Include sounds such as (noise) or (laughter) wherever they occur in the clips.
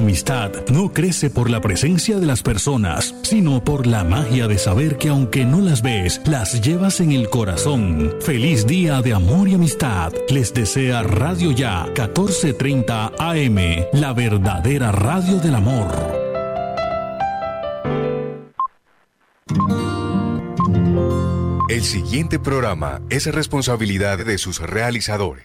Amistad no crece por la presencia de las personas, sino por la magia de saber que aunque no las ves, las llevas en el corazón. Feliz día de amor y amistad. Les desea Radio Ya 1430 AM, la verdadera radio del amor. El siguiente programa es responsabilidad de sus realizadores.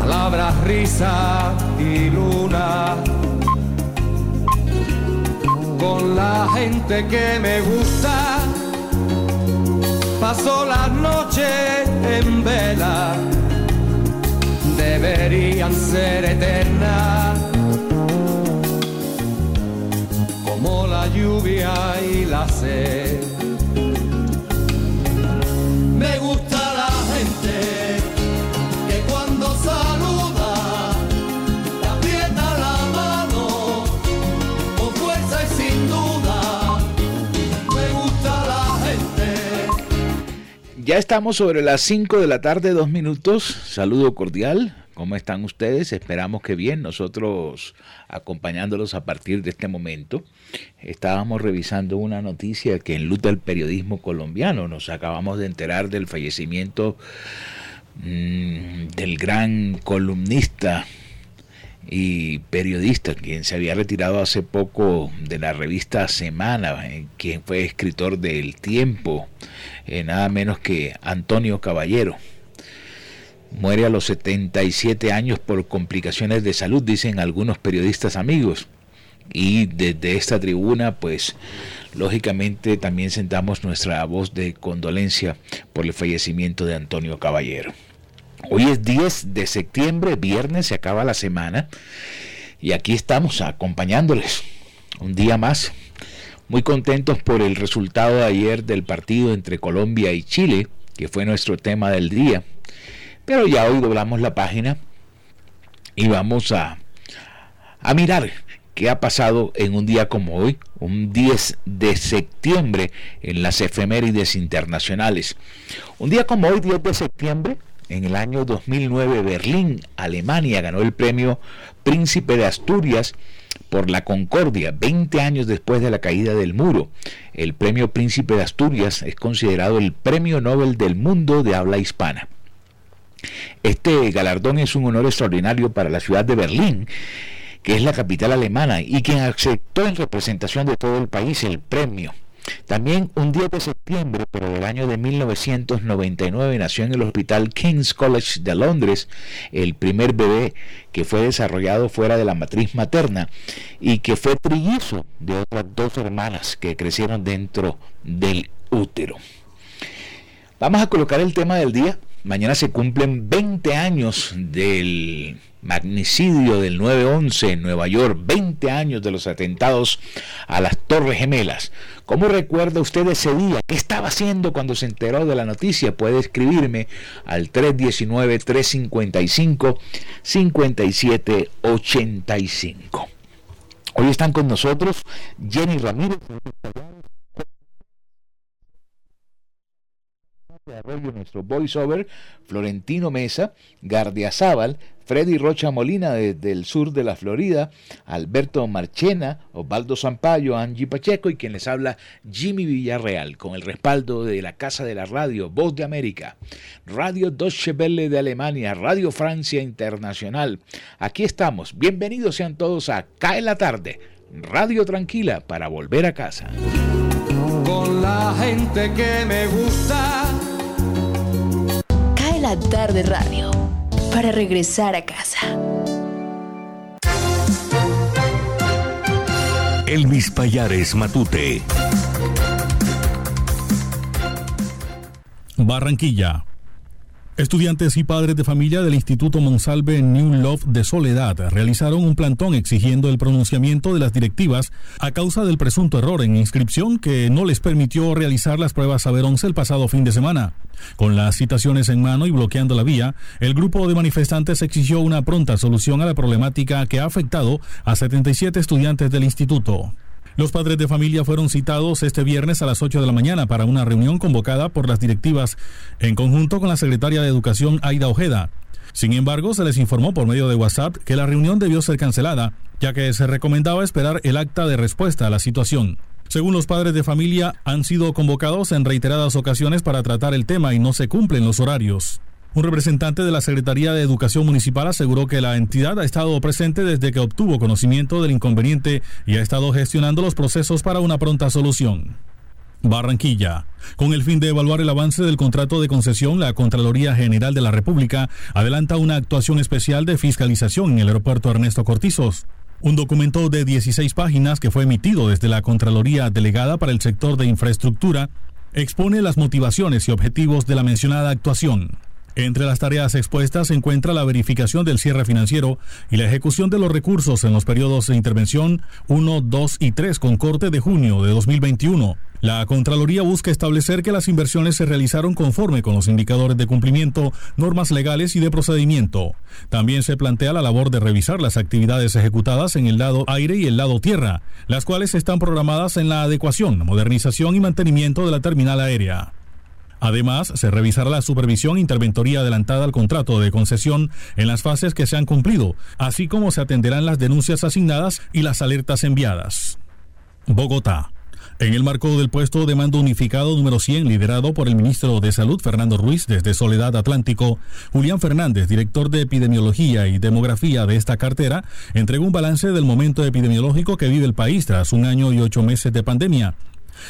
palabras, risa y luna. Con la gente que me gusta, paso las noches en vela, deberían ser eternas, como la lluvia y la sed. Ya estamos sobre las 5 de la tarde, dos minutos. Saludo cordial. ¿Cómo están ustedes? Esperamos que bien. Nosotros acompañándolos a partir de este momento. Estábamos revisando una noticia que enluta el periodismo colombiano. Nos acabamos de enterar del fallecimiento mmm, del gran columnista y periodista, quien se había retirado hace poco de la revista Semana, eh, quien fue escritor del Tiempo, eh, nada menos que Antonio Caballero. Muere a los 77 años por complicaciones de salud, dicen algunos periodistas amigos. Y desde esta tribuna, pues lógicamente también sentamos nuestra voz de condolencia por el fallecimiento de Antonio Caballero. Hoy es 10 de septiembre, viernes, se acaba la semana y aquí estamos acompañándoles un día más. Muy contentos por el resultado de ayer del partido entre Colombia y Chile, que fue nuestro tema del día. Pero ya hoy doblamos la página y vamos a, a mirar qué ha pasado en un día como hoy, un 10 de septiembre, en las efemérides internacionales. Un día como hoy, 10 de septiembre, en el año 2009, Berlín, Alemania, ganó el premio Príncipe de Asturias por la Concordia, 20 años después de la caída del muro. El premio Príncipe de Asturias es considerado el premio Nobel del mundo de habla hispana. Este galardón es un honor extraordinario para la ciudad de Berlín, que es la capital alemana, y quien aceptó en representación de todo el país el premio. También un 10 de septiembre, pero del año de 1999, nació en el Hospital King's College de Londres el primer bebé que fue desarrollado fuera de la matriz materna y que fue trillizo de otras dos hermanas que crecieron dentro del útero. Vamos a colocar el tema del día. Mañana se cumplen 20 años del magnicidio del 9-11 en Nueva York, 20 años de los atentados a las Torres Gemelas. ¿Cómo recuerda usted ese día? ¿Qué estaba haciendo cuando se enteró de la noticia? Puede escribirme al 319-355-5785. Hoy están con nosotros Jenny Ramírez, Arroyo, nuestro voiceover, Florentino Mesa, Gardiazabal, Freddy Rocha Molina desde el sur de la Florida, Alberto Marchena, Osvaldo Zampayo, Angie Pacheco y quien les habla Jimmy Villarreal, con el respaldo de la Casa de la Radio, Voz de América, Radio Deutsche Welle de Alemania, Radio Francia Internacional. Aquí estamos, bienvenidos sean todos a Cae la Tarde, Radio Tranquila para volver a casa. Con la gente que me gusta la tarde radio para regresar a casa. Elvis Payares Matute. Barranquilla. Estudiantes y padres de familia del Instituto Monsalve New Love de Soledad realizaron un plantón exigiendo el pronunciamiento de las directivas a causa del presunto error en inscripción que no les permitió realizar las pruebas Saber 11 el pasado fin de semana. Con las citaciones en mano y bloqueando la vía, el grupo de manifestantes exigió una pronta solución a la problemática que ha afectado a 77 estudiantes del instituto. Los padres de familia fueron citados este viernes a las 8 de la mañana para una reunión convocada por las directivas en conjunto con la secretaria de Educación Aida Ojeda. Sin embargo, se les informó por medio de WhatsApp que la reunión debió ser cancelada, ya que se recomendaba esperar el acta de respuesta a la situación. Según los padres de familia, han sido convocados en reiteradas ocasiones para tratar el tema y no se cumplen los horarios. Un representante de la Secretaría de Educación Municipal aseguró que la entidad ha estado presente desde que obtuvo conocimiento del inconveniente y ha estado gestionando los procesos para una pronta solución. Barranquilla. Con el fin de evaluar el avance del contrato de concesión, la Contraloría General de la República adelanta una actuación especial de fiscalización en el aeropuerto Ernesto Cortizos. Un documento de 16 páginas que fue emitido desde la Contraloría Delegada para el sector de infraestructura expone las motivaciones y objetivos de la mencionada actuación. Entre las tareas expuestas se encuentra la verificación del cierre financiero y la ejecución de los recursos en los periodos de intervención 1, 2 y 3 con corte de junio de 2021. La Contraloría busca establecer que las inversiones se realizaron conforme con los indicadores de cumplimiento, normas legales y de procedimiento. También se plantea la labor de revisar las actividades ejecutadas en el lado aire y el lado tierra, las cuales están programadas en la adecuación, modernización y mantenimiento de la terminal aérea. Además, se revisará la supervisión interventoría adelantada al contrato de concesión en las fases que se han cumplido, así como se atenderán las denuncias asignadas y las alertas enviadas. Bogotá. En el marco del puesto de mando unificado número 100, liderado por el ministro de Salud Fernando Ruiz desde Soledad Atlántico, Julián Fernández, director de Epidemiología y Demografía de esta cartera, entregó un balance del momento epidemiológico que vive el país tras un año y ocho meses de pandemia.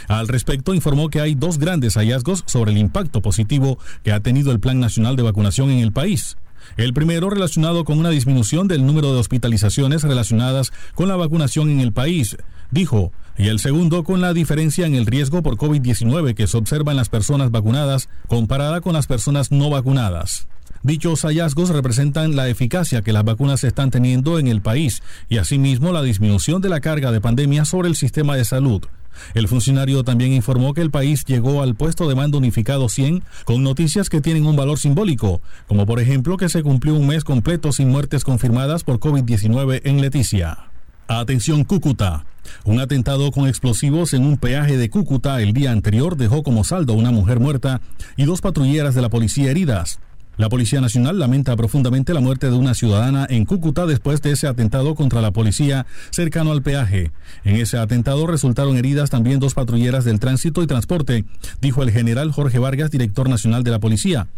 Al respecto, informó que hay dos grandes hallazgos sobre el impacto positivo que ha tenido el Plan Nacional de Vacunación en el país. El primero relacionado con una disminución del número de hospitalizaciones relacionadas con la vacunación en el país, dijo, y el segundo con la diferencia en el riesgo por COVID-19 que se observa en las personas vacunadas comparada con las personas no vacunadas. Dichos hallazgos representan la eficacia que las vacunas están teniendo en el país y asimismo la disminución de la carga de pandemia sobre el sistema de salud. El funcionario también informó que el país llegó al puesto de mando unificado 100 con noticias que tienen un valor simbólico, como por ejemplo que se cumplió un mes completo sin muertes confirmadas por COVID-19 en Leticia. Atención Cúcuta. Un atentado con explosivos en un peaje de Cúcuta el día anterior dejó como saldo una mujer muerta y dos patrulleras de la policía heridas. La Policía Nacional lamenta profundamente la muerte de una ciudadana en Cúcuta después de ese atentado contra la policía cercano al peaje. En ese atentado resultaron heridas también dos patrulleras del tránsito y transporte, dijo el general Jorge Vargas, director nacional de la policía.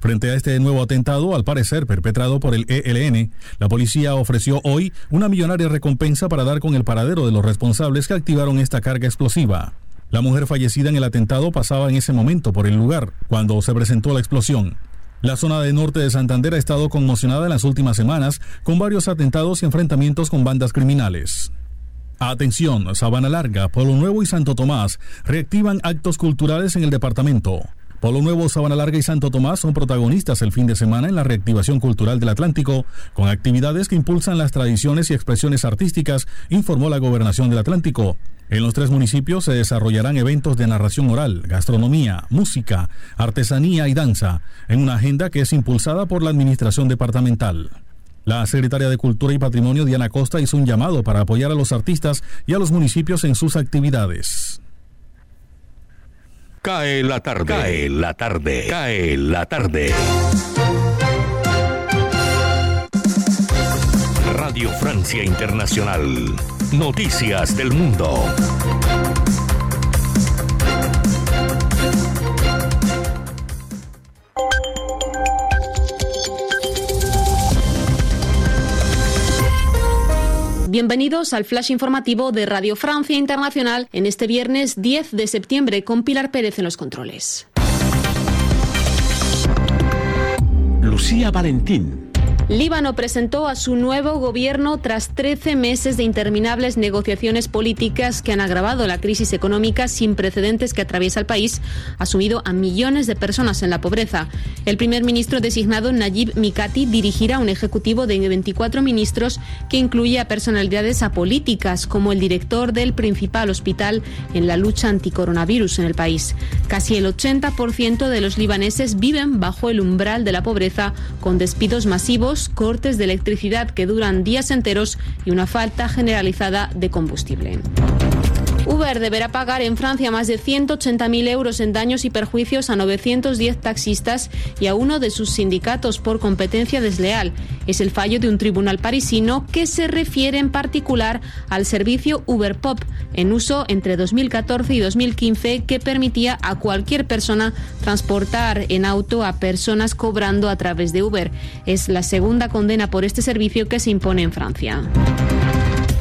Frente a este nuevo atentado, al parecer perpetrado por el ELN, la policía ofreció hoy una millonaria recompensa para dar con el paradero de los responsables que activaron esta carga explosiva. La mujer fallecida en el atentado pasaba en ese momento por el lugar cuando se presentó la explosión. La zona de norte de Santander ha estado conmocionada en las últimas semanas con varios atentados y enfrentamientos con bandas criminales. Atención, Sabana Larga, Polo Nuevo y Santo Tomás reactivan actos culturales en el departamento. Polo Nuevo, Sabana Larga y Santo Tomás son protagonistas el fin de semana en la reactivación cultural del Atlántico, con actividades que impulsan las tradiciones y expresiones artísticas, informó la Gobernación del Atlántico. En los tres municipios se desarrollarán eventos de narración oral, gastronomía, música, artesanía y danza, en una agenda que es impulsada por la Administración Departamental. La secretaria de Cultura y Patrimonio, Diana Costa, hizo un llamado para apoyar a los artistas y a los municipios en sus actividades. Cae la tarde, cae la tarde, cae la tarde. Radio Francia Internacional. Noticias del Mundo. Bienvenidos al flash informativo de Radio Francia Internacional en este viernes 10 de septiembre con Pilar Pérez en los controles. Lucía Valentín. Líbano presentó a su nuevo gobierno tras 13 meses de interminables negociaciones políticas que han agravado la crisis económica sin precedentes que atraviesa el país, ha sumido a millones de personas en la pobreza. El primer ministro designado Nayib Mikati dirigirá un ejecutivo de 24 ministros que incluye a personalidades apolíticas como el director del principal hospital en la lucha anticoronavirus en el país. Casi el 80% de los libaneses viven bajo el umbral de la pobreza con despidos masivos cortes de electricidad que duran días enteros y una falta generalizada de combustible. Uber deberá pagar en Francia más de 180.000 euros en daños y perjuicios a 910 taxistas y a uno de sus sindicatos por competencia desleal. Es el fallo de un tribunal parisino que se refiere en particular al servicio Uber Pop, en uso entre 2014 y 2015, que permitía a cualquier persona transportar en auto a personas cobrando a través de Uber. Es la segunda condena por este servicio que se impone en Francia.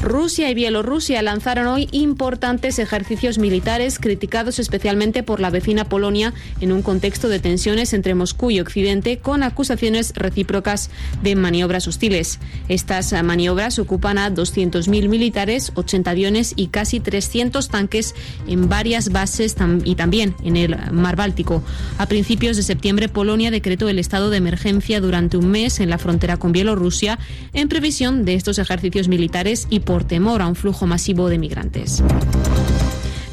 Rusia y Bielorrusia lanzaron hoy importantes ejercicios militares criticados especialmente por la vecina Polonia en un contexto de tensiones entre Moscú y Occidente con acusaciones recíprocas de maniobras hostiles. Estas maniobras ocupan a 200.000 militares, 80 aviones y casi 300 tanques en varias bases y también en el Mar Báltico. A principios de septiembre, Polonia decretó el estado de emergencia durante un mes en la frontera con Bielorrusia en previsión de estos ejercicios militares y por temor a un flujo masivo de migrantes.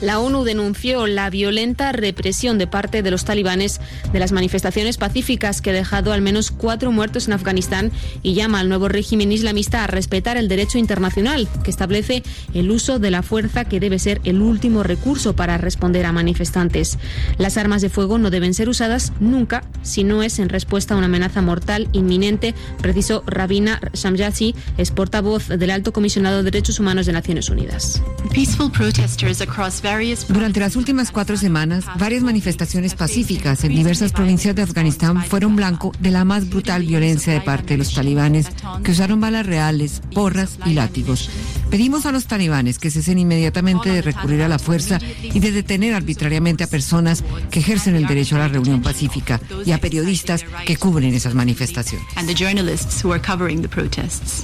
La ONU denunció la violenta represión de parte de los talibanes de las manifestaciones pacíficas que ha dejado al menos cuatro muertos en Afganistán y llama al nuevo régimen islamista a respetar el derecho internacional, que establece el uso de la fuerza que debe ser el último recurso para responder a manifestantes. Las armas de fuego no deben ser usadas nunca si no es en respuesta a una amenaza mortal inminente, precisó Rabina Shamjati, es portavoz del Alto Comisionado de Derechos Humanos de Naciones Unidas. Durante las últimas cuatro semanas, varias manifestaciones pacíficas en diversas provincias de Afganistán fueron blanco de la más brutal violencia de parte de los talibanes, que usaron balas reales, porras y látigos. Pedimos a los talibanes que cesen inmediatamente de recurrir a la fuerza y de detener arbitrariamente a personas que ejercen el derecho a la reunión pacífica y a periodistas que cubren esas manifestaciones.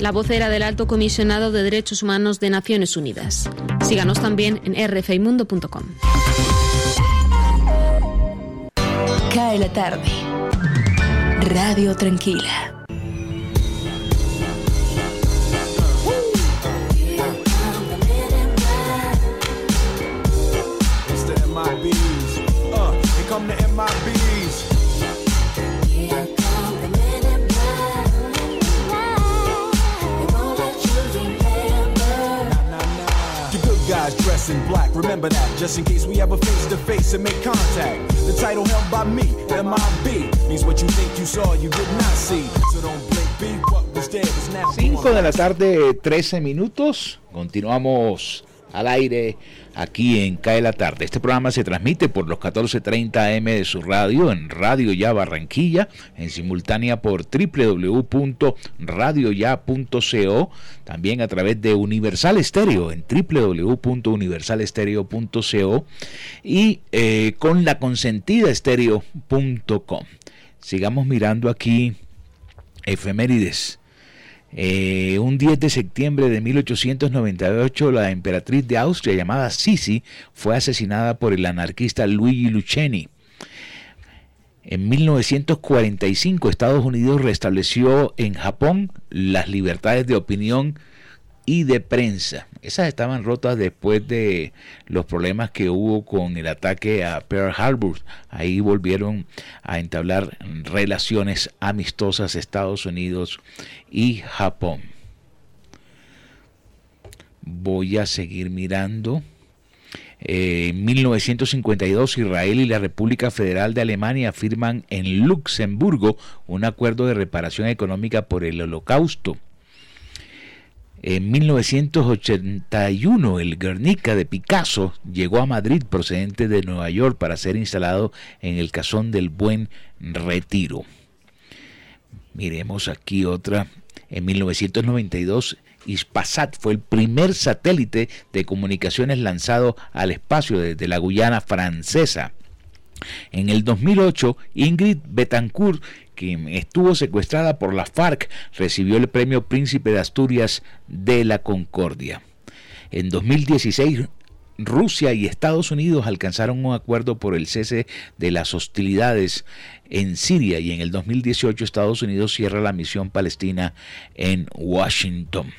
La vocera del Alto Comisionado de Derechos Humanos de Naciones Unidas. Síganos también en rfimundo Cae la tarde. Radio Tranquila. In black. Remember that, just in case we ever face to face and make contact. The title held by me, MIB, means what you think you saw, you did not see. So don't blink, be what was is now. 5 de la tarde, 13 minutos. Continuamos al aire aquí en Cae la Tarde. Este programa se transmite por los 14.30 AM de su radio en Radio Ya Barranquilla, en simultánea por www.radioya.co, también a través de Universal Estéreo en www.universalestereo.co y eh, con la consentida estéreo.com. Sigamos mirando aquí efemérides. Eh, un 10 de septiembre de 1898, la emperatriz de Austria llamada Sisi fue asesinada por el anarquista Luigi Lucchini. En 1945, Estados Unidos restableció en Japón las libertades de opinión y de prensa. Esas estaban rotas después de los problemas que hubo con el ataque a Pearl Harbor. Ahí volvieron a entablar relaciones amistosas Estados Unidos y Japón. Voy a seguir mirando. Eh, en 1952 Israel y la República Federal de Alemania firman en Luxemburgo un acuerdo de reparación económica por el holocausto. En 1981 el Guernica de Picasso llegó a Madrid procedente de Nueva York para ser instalado en el Casón del Buen Retiro. Miremos aquí otra. En 1992 Ispasat fue el primer satélite de comunicaciones lanzado al espacio desde la Guyana francesa. En el 2008, Ingrid Betancourt, quien estuvo secuestrada por la FARC, recibió el premio Príncipe de Asturias de la Concordia. En 2016, Rusia y Estados Unidos alcanzaron un acuerdo por el cese de las hostilidades en Siria y en el 2018 Estados Unidos cierra la misión palestina en Washington.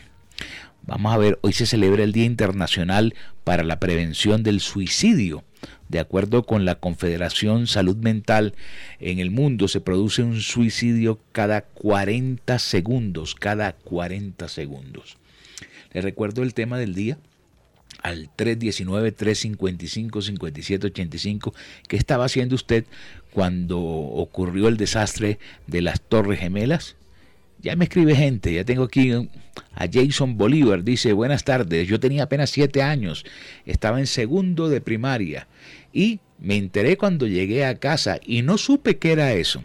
Vamos a ver, hoy se celebra el Día Internacional para la Prevención del Suicidio. De acuerdo con la Confederación Salud Mental, en el mundo se produce un suicidio cada 40 segundos, cada 40 segundos. Les recuerdo el tema del día al 319-355-5785. ¿Qué estaba haciendo usted cuando ocurrió el desastre de las Torres Gemelas? Ya me escribe gente, ya tengo aquí a Jason Bolívar, dice, buenas tardes, yo tenía apenas siete años, estaba en segundo de primaria y me enteré cuando llegué a casa y no supe qué era eso.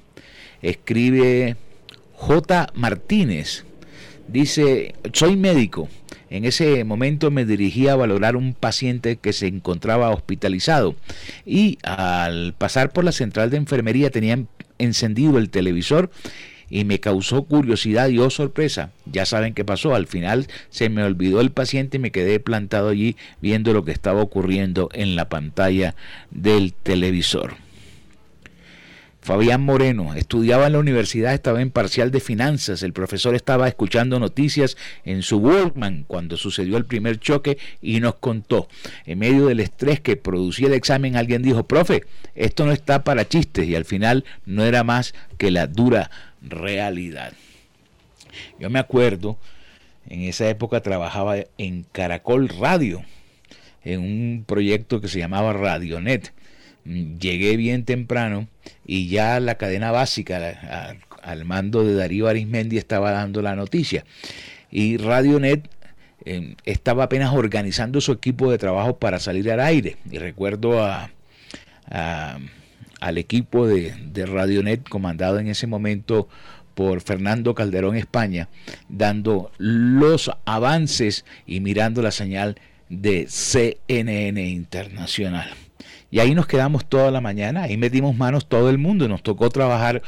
Escribe J. Martínez, dice, soy médico, en ese momento me dirigí a valorar un paciente que se encontraba hospitalizado y al pasar por la central de enfermería tenían encendido el televisor y me causó curiosidad y oh sorpresa, ya saben qué pasó, al final se me olvidó el paciente y me quedé plantado allí viendo lo que estaba ocurriendo en la pantalla del televisor. Fabián Moreno estudiaba en la universidad, estaba en parcial de finanzas. El profesor estaba escuchando noticias en su Walkman cuando sucedió el primer choque y nos contó. En medio del estrés que producía el examen, alguien dijo, profe, esto no está para chistes y al final no era más que la dura realidad. Yo me acuerdo, en esa época trabajaba en Caracol Radio, en un proyecto que se llamaba Radionet llegué bien temprano y ya la cadena básica al mando de Darío Arismendi estaba dando la noticia. Y Radionet eh, estaba apenas organizando su equipo de trabajo para salir al aire. Y recuerdo a, al equipo de, de Radionet comandado en ese momento por Fernando Calderón España, dando los avances y mirando la señal de CNN Internacional. Y ahí nos quedamos toda la mañana, ahí metimos manos todo el mundo, nos tocó trabajar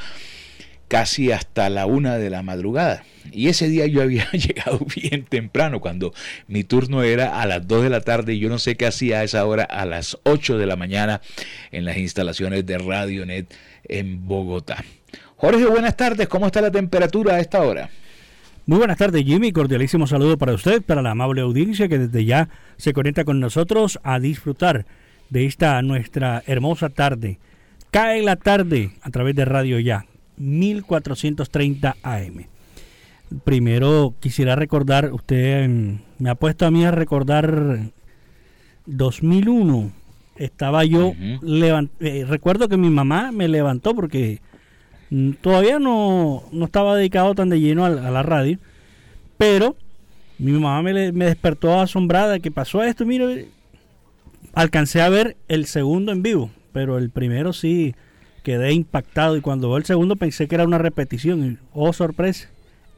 casi hasta la una de la madrugada. Y ese día yo había (laughs) llegado bien temprano, cuando mi turno era a las 2 de la tarde y yo no sé qué hacía a esa hora a las 8 de la mañana en las instalaciones de Radionet en Bogotá. Jorge, buenas tardes, ¿cómo está la temperatura a esta hora? Muy buenas tardes, Jimmy. Cordialísimo saludo para usted, para la amable audiencia que desde ya se conecta con nosotros a disfrutar de esta nuestra hermosa tarde. Cae la tarde a través de Radio Ya, 1430 AM. Primero quisiera recordar, usted mm, me ha puesto a mí a recordar 2001. Estaba yo, eh, recuerdo que mi mamá me levantó porque todavía no, no, estaba dedicado tan de lleno a, la radio, pero mi mamá me, me despertó asombrada que pasó esto, mire, alcancé a ver el segundo en vivo, pero el primero sí quedé impactado y cuando veo el segundo pensé que era una repetición y oh sorpresa,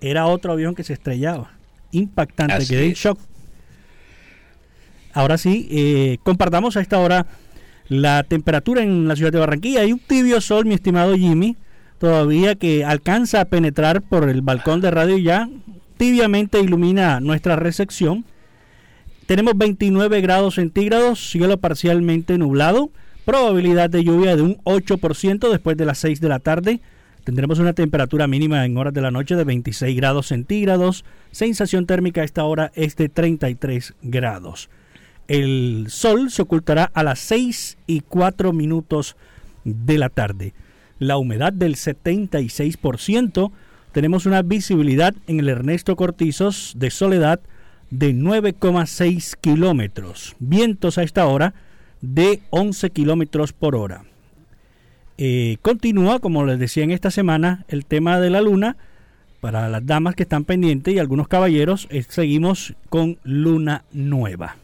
era otro avión que se estrellaba. Impactante, quedé en shock. Ahora sí, eh, compartamos a esta hora la temperatura en la ciudad de Barranquilla. Hay un tibio sol, mi estimado Jimmy, todavía que alcanza a penetrar por el balcón de radio ya, tibiamente ilumina nuestra recepción tenemos 29 grados centígrados, cielo parcialmente nublado, probabilidad de lluvia de un 8% después de las 6 de la tarde, Tendremos una temperatura mínima en horas de la noche de 26 grados centígrados. Sensación térmica a esta hora es de 33 grados. El sol se ocultará a las 6 y 4 minutos de la tarde. La humedad del 76%. Tenemos una visibilidad en el Ernesto Cortizos de Soledad de 9,6 kilómetros. Vientos a esta hora de 11 kilómetros por hora. Eh, continúa, como les decía en esta semana, el tema de la luna. Para las damas que están pendientes y algunos caballeros, eh, seguimos con Luna Nueva.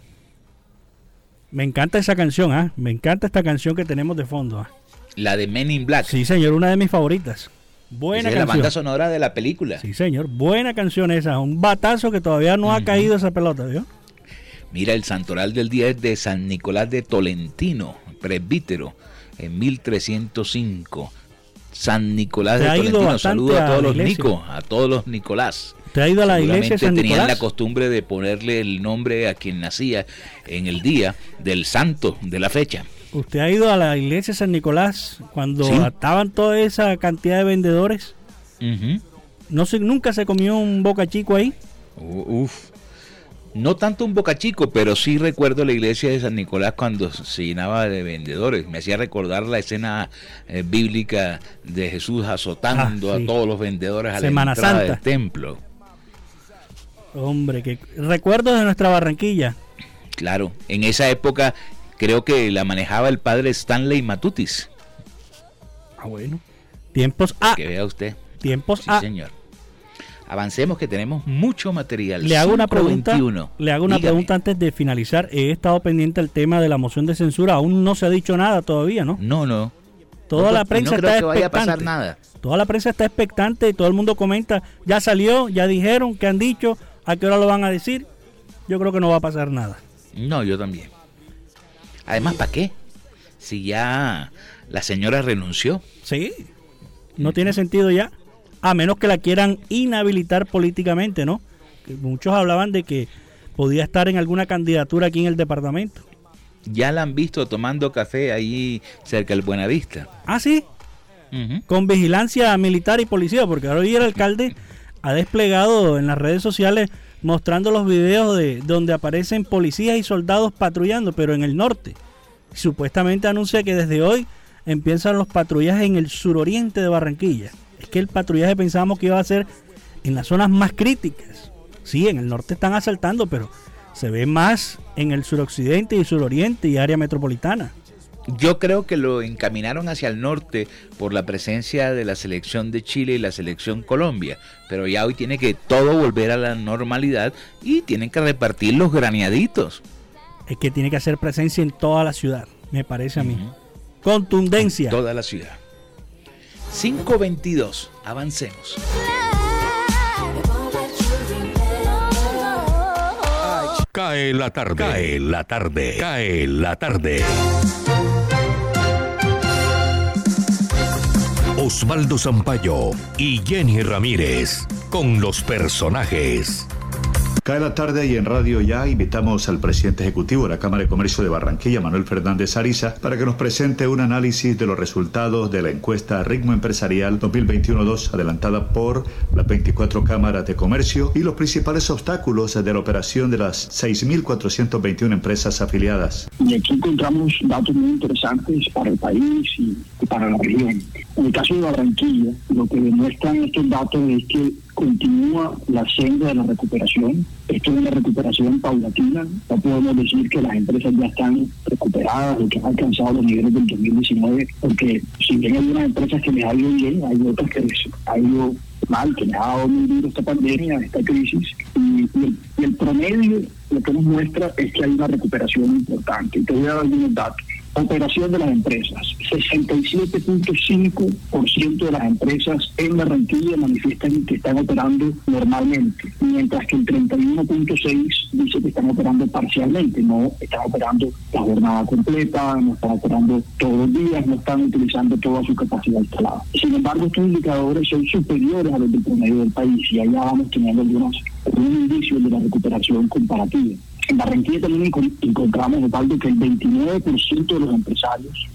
Me encanta esa canción, ¿ah? Me encanta esta canción que tenemos de fondo. ¿ah? La de Men in Black. Sí, señor, una de mis favoritas. Buena es canción. la banda sonora de la película. Sí, señor. Buena canción esa. Un batazo que todavía no ha caído esa pelota, ¿vio? Mira, el santoral del día es de San Nicolás de Tolentino, presbítero, en 1305. San Nicolás de Tolentino. Saludo a todos los Nico, a todos los Nicolás. ¿Te ha ido a la iglesia San tenían Nicolás? la costumbre de ponerle el nombre a quien nacía en el día del santo de la fecha. ¿Usted ha ido a la iglesia San Nicolás cuando Sí. estaban toda esa cantidad de vendedores? ¿No se, ¿Nunca se comió un boca chico ahí? Uf. No tanto un boca chico, pero sí recuerdo la iglesia de San Nicolás cuando se llenaba de vendedores. Me hacía recordar la escena eh, bíblica de Jesús azotando Ah, sí. a todos los vendedores a Semana la entrada Santa. del templo. Hombre, que recuerdos de nuestra Barranquilla. Claro, en esa época creo que la manejaba el padre Stanley Matutis. Ah, bueno. Tiempos A. Que vea usted. Tiempos Sí, A. señor. Avancemos que tenemos mucho material. Le hago una pregunta. 521. Le hago una Dígame. pregunta antes de finalizar. He estado pendiente del tema de la moción de censura. Aún no se ha dicho nada todavía, ¿no? No, no. Toda No, la no prensa creo está que vaya a pasar nada. Toda la prensa está expectante y todo el mundo comenta. Ya salió, ya dijeron, ¿qué han dicho? ¿A qué hora lo van a decir? Yo creo que no va a pasar nada. No, yo también. Además, ¿para qué? Si ya la señora renunció. Sí. No tiene sentido ya. A menos que la quieran inhabilitar políticamente, ¿no? Que muchos hablaban de que podía estar en alguna candidatura aquí en el departamento. Ya la han visto tomando café ahí cerca del Buenavista. Ah, sí. Con vigilancia militar y policía, porque ahora hoy el alcalde ha desplegado en las redes sociales mostrando los videos de donde aparecen policías y soldados patrullando, pero en el norte. Supuestamente anuncia que desde hoy empiezan los patrullajes en el suroriente de Barranquilla. Es que el patrullaje pensábamos que iba a ser en las zonas más críticas. Sí, en el norte están asaltando, pero se ve más en el suroccidente y suroriente y área metropolitana. Yo creo que lo encaminaron hacia el norte por la presencia de la selección de Chile y la selección Colombia, pero ya hoy tiene que todo volver a la normalidad y tienen que repartir los graneaditos. Es que tiene que hacer presencia en toda la ciudad, me parece a mí. Contundencia. Toda la ciudad. 522, avancemos. Cae la tarde. Cae la tarde. Cae la tarde. Osvaldo Zampayo y Jenny Ramírez con los personajes. Cae la tarde y en Radio Ya invitamos al presidente ejecutivo de la Cámara de Comercio de Barranquilla, Manuel Fernández Ariza, para que nos presente un análisis de los resultados de la encuesta Ritmo Empresarial 2021-2 adelantada por las 24 cámaras de comercio y los principales obstáculos de la operación de las 6.421 empresas afiliadas. Y aquí encontramos datos muy interesantes para el país y, para la región. En el caso de Barranquilla, lo que demuestran estos datos es que continúa la senda de la recuperación. Esto es una recuperación paulatina. No podemos decir que las empresas ya están recuperadas o que han alcanzado los niveles del 2019, porque si bien hay unas empresas que les ha ido bien, hay otras que les ha ido mal, que les ha dado muy duro esta pandemia, esta crisis. Y, el promedio lo que nos muestra es que hay una recuperación importante. Y te voy a dar algunos datos. Operación de las empresas. 67.5% de las empresas en Barranquilla manifiestan que están operando normalmente, mientras que el 31.6% dice que están operando parcialmente, no están operando la jornada completa, no están operando todos los días, no están utilizando toda su capacidad instalada. Sin embargo, estos indicadores son superiores a los del promedio del país y allá vamos teniendo algunos, algunos indicios de la recuperación comparativa. En Barranquilla también encontramos, de que el 29% de los empresarios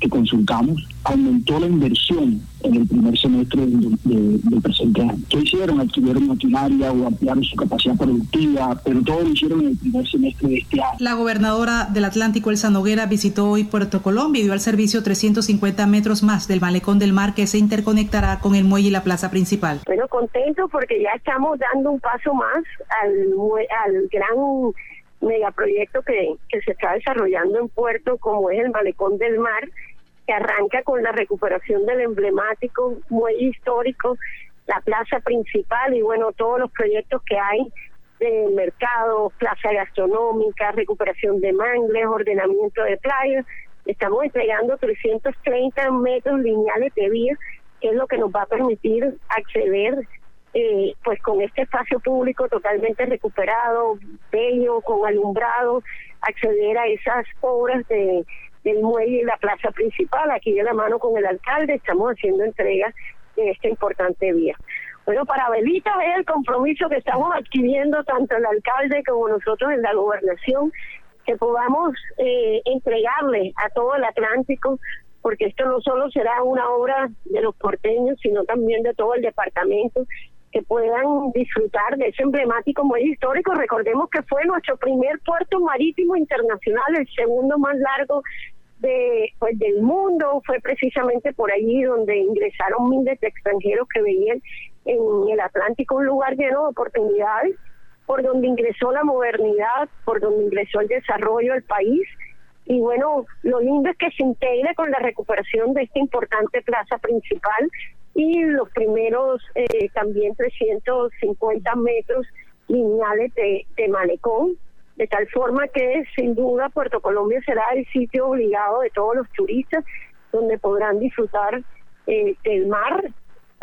que, consultamos aumentó la inversión en el primer semestre del presente año. ¿Qué hicieron? Adquirieron maquinaria o ampliaron su capacidad productiva, pero todo lo hicieron en el primer semestre de este año. La gobernadora del Atlántico, Elsa Noguera, visitó hoy Puerto Colombia y dio al servicio 350 metros más del malecón del mar que se interconectará con el muelle y la plaza principal. Bueno, contento porque ya estamos dando un paso más al, al gran megaproyecto que, que se está desarrollando en Puerto, como es el Malecón del Mar, que arranca con la recuperación del emblemático muelle histórico, la plaza principal y bueno, todos los proyectos que hay de mercado, plaza gastronómica, recuperación de mangles, ordenamiento de playas. Estamos entregando 330 metros lineales de vía, que es lo que nos va a permitir acceder eh, pues con este espacio público totalmente recuperado, bello, con alumbrado, acceder a esas obras de, del muelle y la plaza principal. Aquí de la mano con el alcalde estamos haciendo entrega de esta importante vía. Bueno, para Belita es el compromiso que estamos adquiriendo tanto el alcalde como nosotros en la gobernación, que podamos eh, entregarle a todo el Atlántico porque esto no solo será una obra de los porteños, sino también de todo el departamento que puedan disfrutar de ese emblemático muelle histórico. Recordemos que fue nuestro primer puerto marítimo internacional, el segundo más largo de, pues, del mundo. Fue precisamente por allí donde ingresaron miles de extranjeros que veían en el Atlántico un lugar lleno de oportunidades, por donde ingresó la modernidad, por donde ingresó el desarrollo del país. Y bueno, lo lindo es que se integre con la recuperación de esta importante plaza principal y los primeros eh, también 350 metros lineales de, de malecón, de tal forma que sin duda Puerto Colombia será el sitio obligado de todos los turistas donde podrán disfrutar eh, del mar,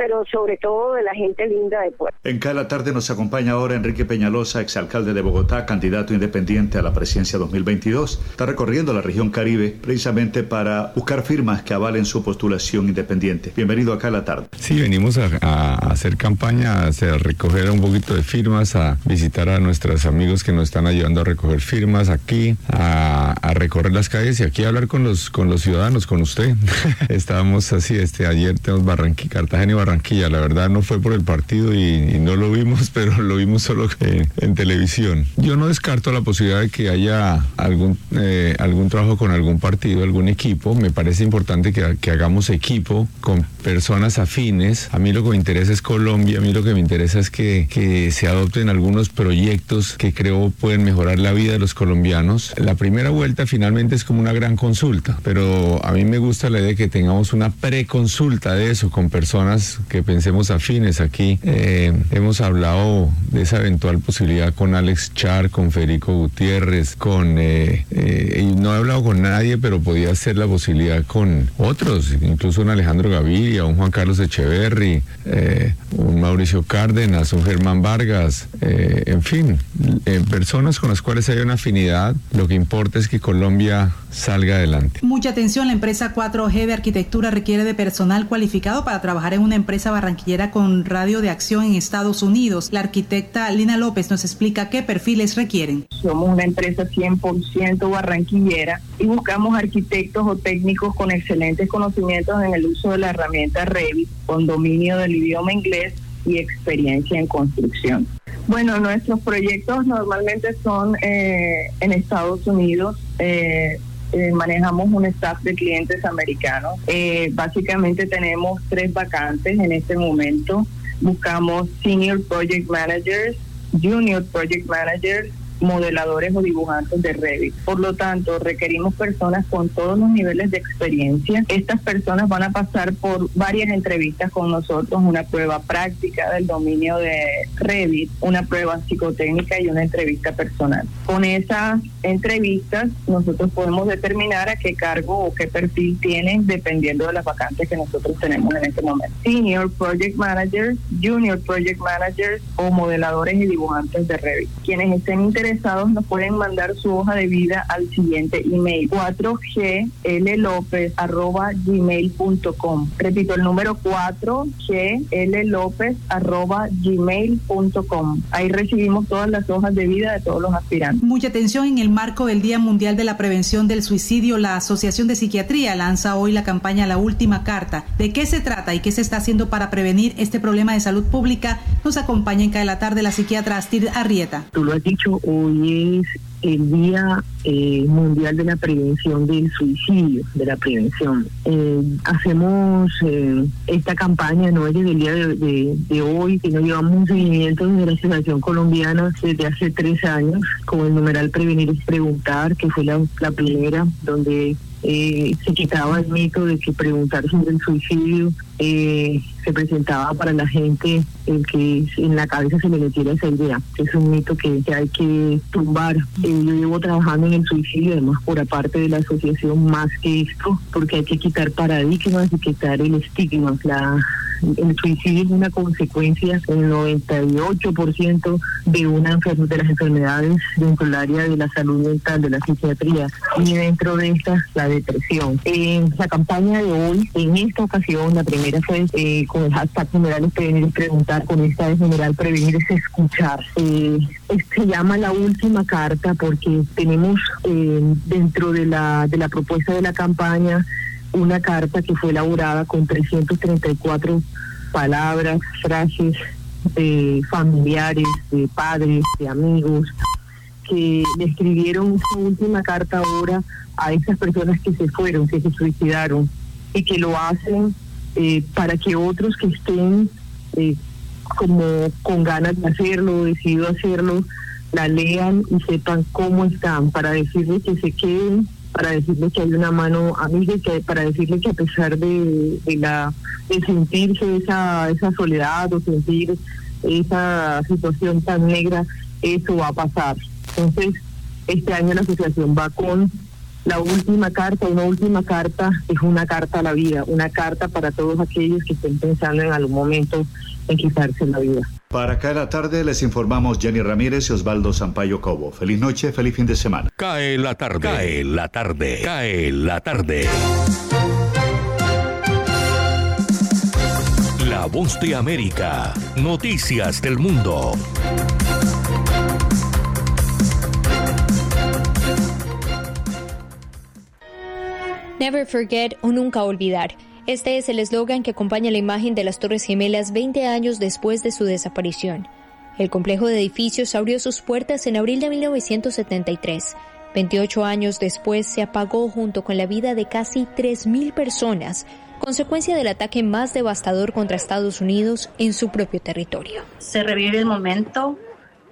pero sobre todo de la gente linda de Puerto. En cada tarde nos acompaña ahora Enrique Peñalosa, exalcalde de Bogotá, candidato independiente a la presidencia 2022. Está recorriendo la región Caribe precisamente para buscar firmas que avalen su postulación independiente. Bienvenido acá a la tarde. Sí, venimos a, hacer campaña, a, recoger un poquito de firmas, a visitar a nuestros amigos que nos están ayudando a recoger firmas aquí, a, recorrer las calles y aquí a hablar con los, con los ciudadanos, con usted. (laughs) Estábamos así, este, ayer tenemos Barranquilla, Cartagena y Barranquilla Barranquilla. La verdad no fue por el partido y, no lo vimos, (laughs) pero lo vimos solo en, televisión. Yo no descarto la posibilidad de que haya algún, eh, algún trabajo con algún partido, algún equipo. Me parece importante que, que hagamos equipo con personas afines. A mí lo que me interesa es Colombia, a mí lo que me interesa es que, que se adopten algunos proyectos que creo pueden mejorar la vida de los colombianos. La primera vuelta finalmente es como una gran consulta, pero a mí me gusta la idea de que tengamos una preconsulta de eso con personas que pensemos afines aquí. Eh, hemos hablado de esa eventual posibilidad con Alex Char, con Federico Gutiérrez, con... Eh, eh, no he hablado con nadie, pero podía ser la posibilidad con otros, incluso un Alejandro Gaviria, un Juan Carlos Echeverry, un Mauricio Cárdenas, un Germán Vargas, en fin, personas con las cuales hay una afinidad. Lo que importa es que Colombia salga adelante. Mucha atención, la empresa 4G de arquitectura requiere de personal cualificado para trabajar en una empresa barranquillera con radio de acción en Estados Unidos. La arquitecta Lina López nos explica qué perfiles requieren. Somos una empresa 100% barranquillera y buscamos arquitectos o técnicos con excelentes conocimientos en el uso de la herramienta Revit, con dominio del idioma inglés y experiencia en construcción. Bueno, nuestros proyectos normalmente son eh, en Estados Unidos. Eh, eh, manejamos un staff de clientes americanos. Eh, básicamente tenemos tres vacantes en este momento. Buscamos senior project managers, junior project managers modeladores o dibujantes de Revit. Por lo tanto, requerimos personas con todos los niveles de experiencia. Estas personas van a pasar por varias entrevistas con nosotros, una prueba práctica del dominio de Revit, una prueba psicotécnica y una entrevista personal. Con esas entrevistas, nosotros podemos determinar a qué cargo o qué perfil tienen dependiendo de las vacantes que nosotros tenemos en este momento. Senior Project Managers, Junior Project Managers o modeladores y dibujantes de Revit. Quienes estén interesados interesados nos pueden mandar su hoja de vida al siguiente email 4glopez.gmail.com Repito, el número 4glopez.gmail.com Ahí recibimos todas las hojas de vida de todos los aspirantes. Mucha atención en el marco del Día Mundial de la Prevención del Suicidio. La Asociación de Psiquiatría lanza hoy la campaña La Última Carta. ¿De qué se trata y qué se está haciendo para prevenir este problema de salud pública? Nos acompaña en cada la tarde la psiquiatra Astrid Arrieta. Tú lo has dicho, hoy es el Día eh, Mundial de la Prevención del Suicidio, de la prevención. Eh, hacemos eh, esta campaña, no es desde el día de, hoy, sino llevamos un seguimiento de la Asociación Colombiana desde hace tres años, con el numeral Prevenir es Preguntar, que fue la, la primera, donde eh, se quitaba el mito de que preguntar sobre el suicidio eh, se presentaba para la gente el que en la cabeza se le metiera esa idea. Es un mito que, hay que tumbar. Eh, yo llevo trabajando en el suicidio, además por aparte de la asociación, más que esto, porque hay que quitar paradigmas y quitar el estigma. La, el suicidio es una consecuencia del 98% de una de las enfermedades dentro del área de la salud mental, de la psiquiatría, y dentro de estas la depresión. En la campaña de hoy, en esta ocasión, la primera fue eh, con el hashtag general prevenir y preguntar, con esta de general prevenir es escuchar. Eh, se llama la última carta porque tenemos eh, dentro de la, de la propuesta de la campaña una carta que fue elaborada con 334 palabras, frases de familiares, de padres, de amigos, que le escribieron esta última carta ahora a esas personas que se fueron, que se suicidaron, y que lo hacen eh, para que otros que estén eh, como con ganas de hacerlo, decidido hacerlo, la lean y sepan cómo están, para decirles que se queden para decirle que hay una mano amiga para decirle que a pesar de, la de sentirse esa esa soledad o sentir esa situación tan negra eso va a pasar. Entonces este año la asociación va con la última carta una última carta es una carta a la vida una carta para todos aquellos que estén pensando en algún momento en quitarse la vida para caer la tarde les informamos Jenny Ramírez y Osvaldo Sampaio Cobo. Feliz noche, feliz fin de semana. Cae la tarde. Cae la tarde. Cae la tarde. La voz de América. Noticias del mundo. Never forget o nunca olvidar. Este es el eslogan que acompaña la imagen de las Torres Gemelas 20 años después de su desaparición. El complejo de edificios abrió sus puertas en abril de 1973. 28 años después se apagó junto con la vida de casi 3.000 personas, consecuencia del ataque más devastador contra Estados Unidos en su propio territorio. Se revive el momento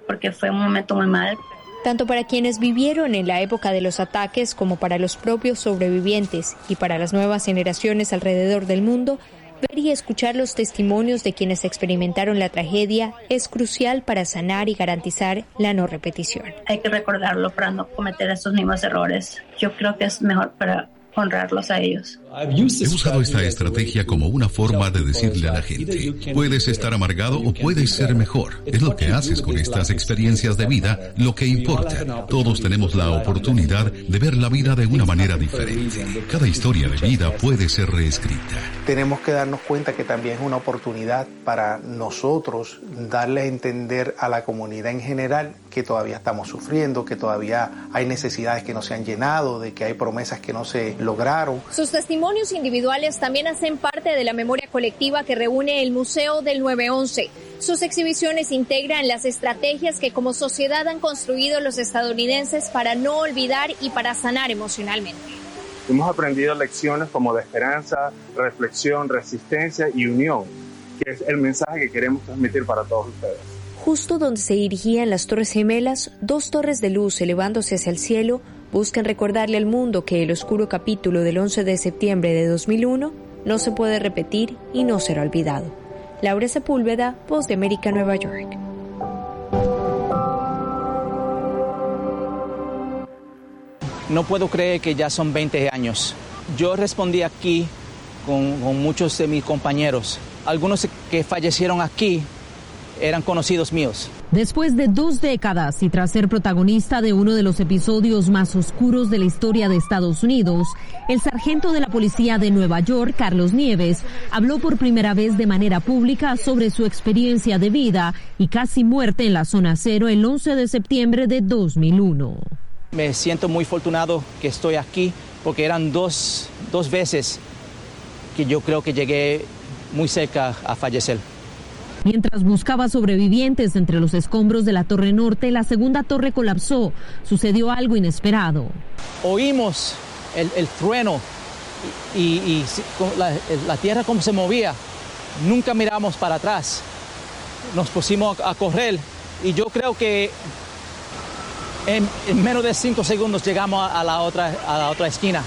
porque fue un momento muy mal, tanto para quienes vivieron en la época de los ataques como para los propios sobrevivientes y para las nuevas generaciones alrededor del mundo, ver y escuchar los testimonios de quienes experimentaron la tragedia es crucial para sanar y garantizar la no repetición. Hay que recordarlo para no cometer estos mismos errores. Yo creo que es mejor para honrarlos a ellos. He usado esta estrategia como una forma de decirle a la gente, puedes estar amargado o puedes ser mejor. Es lo que haces con estas experiencias de vida lo que importa. Todos tenemos la oportunidad de ver la vida de una manera diferente. Cada historia de vida puede ser reescrita. Tenemos que darnos cuenta que también es una oportunidad para nosotros darle a entender a la comunidad en general que todavía estamos sufriendo, que todavía hay necesidades que no se han llenado, de que hay promesas que no se lograron. Sus testimonios individuales también hacen parte de la memoria colectiva que reúne el Museo del 911. Sus exhibiciones integran las estrategias que como sociedad han construido los estadounidenses para no olvidar y para sanar emocionalmente. Hemos aprendido lecciones como de esperanza, reflexión, resistencia y unión, que es el mensaje que queremos transmitir para todos ustedes. Justo donde se dirigían las Torres Gemelas, dos torres de luz elevándose hacia el cielo, buscan recordarle al mundo que el oscuro capítulo del 11 de septiembre de 2001 no se puede repetir y no será olvidado. Laura Sepúlveda, Voz de América, Nueva York. No puedo creer que ya son 20 años. Yo respondí aquí con, con muchos de mis compañeros. Algunos que fallecieron aquí eran conocidos míos. Después de dos décadas y tras ser protagonista de uno de los episodios más oscuros de la historia de Estados Unidos, el sargento de la policía de Nueva York, Carlos Nieves, habló por primera vez de manera pública sobre su experiencia de vida y casi muerte en la zona cero el 11 de septiembre de 2001. Me siento muy afortunado que estoy aquí porque eran dos, dos veces que yo creo que llegué muy cerca a fallecer. Mientras buscaba sobrevivientes entre los escombros de la Torre Norte, la segunda torre colapsó. Sucedió algo inesperado. Oímos el, trueno y, la, tierra como se movía. Nunca miramos para atrás. Nos pusimos a, correr y yo creo que en, menos de cinco segundos llegamos a la otra, a la otra esquina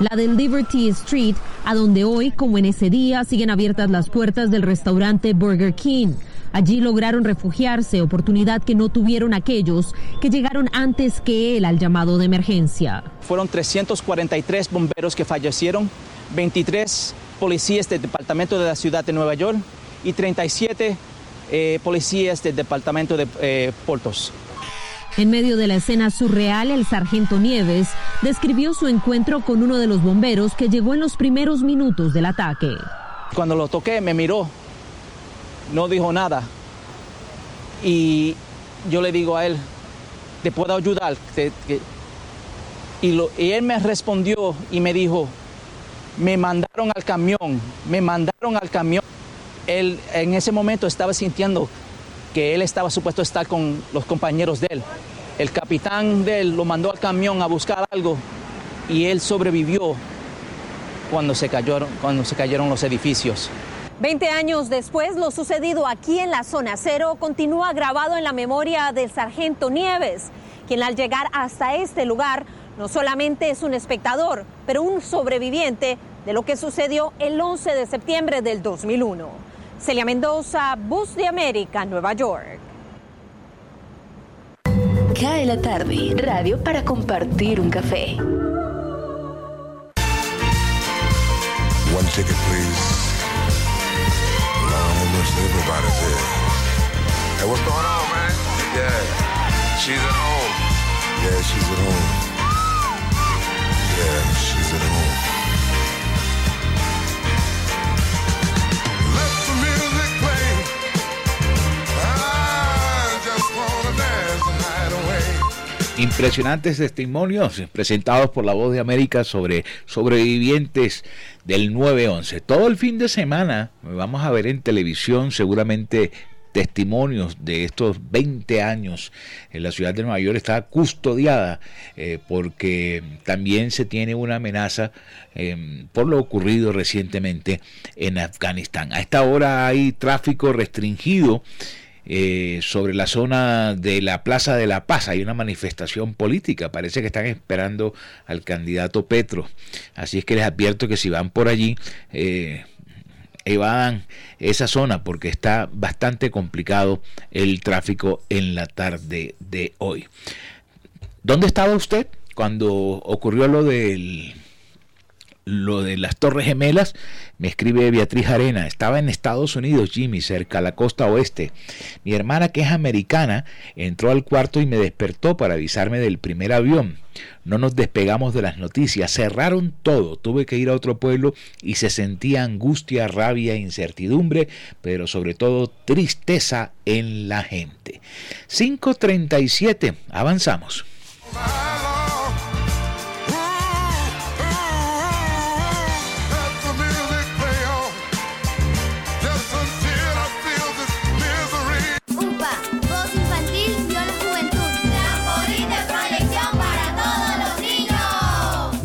la del Liberty Street, a donde hoy, como en ese día, siguen abiertas las puertas del restaurante Burger King. Allí lograron refugiarse, oportunidad que no tuvieron aquellos que llegaron antes que él al llamado de emergencia. Fueron 343 bomberos que fallecieron, 23 policías del Departamento de la Ciudad de Nueva York y 37 eh, policías del Departamento de eh, Portos. En medio de la escena surreal, el sargento Nieves describió su encuentro con uno de los bomberos que llegó en los primeros minutos del ataque. Cuando lo toqué, me miró, no dijo nada. Y yo le digo a él, ¿te puedo ayudar? Y, él me respondió y me dijo, me mandaron al camión, me mandaron al camión. Él en ese momento estaba sintiendo que él estaba supuesto a estar con los compañeros de él. El capitán de él lo mandó al camión a buscar algo y él sobrevivió cuando se, cayeron, cuando se cayeron los edificios. Veinte años después, lo sucedido aquí en la zona cero continúa grabado en la memoria del sargento Nieves, quien al llegar hasta este lugar no solamente es un espectador, pero un sobreviviente de lo que sucedió el 11 de septiembre del 2001. Celia Mendoza, Bus de América, Nueva York. Cae la tarde, radio para compartir un café. One ticket, please. Everybody's here. Hey, what's going on, man? Yeah, she's at home. Yeah, she's at home. Yeah, she's at home. Impresionantes testimonios presentados por la Voz de América sobre sobrevivientes del 9-11. Todo el fin de semana vamos a ver en televisión seguramente testimonios de estos 20 años en la ciudad de Nueva York está custodiada eh, porque también se tiene una amenaza eh, por lo ocurrido recientemente en Afganistán. A esta hora hay tráfico restringido eh, sobre la zona de la Plaza de la Paz. Hay una manifestación política. Parece que están esperando al candidato Petro. Así es que les advierto que si van por allí, eh, evadan esa zona porque está bastante complicado el tráfico en la tarde de hoy. ¿Dónde estaba usted cuando ocurrió lo del lo de las Torres Gemelas, me escribe Beatriz Arena, estaba en Estados Unidos, Jimmy, cerca a la costa oeste. Mi hermana, que es americana, entró al cuarto y me despertó para avisarme del primer avión. No nos despegamos de las noticias, cerraron todo, tuve que ir a otro pueblo y se sentía angustia, rabia, incertidumbre, pero sobre todo tristeza en la gente. 5.37, avanzamos.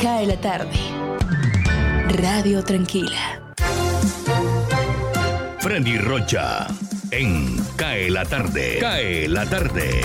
Cae la tarde. Radio Tranquila. Freddy Rocha, en Cae la tarde. Cae la tarde.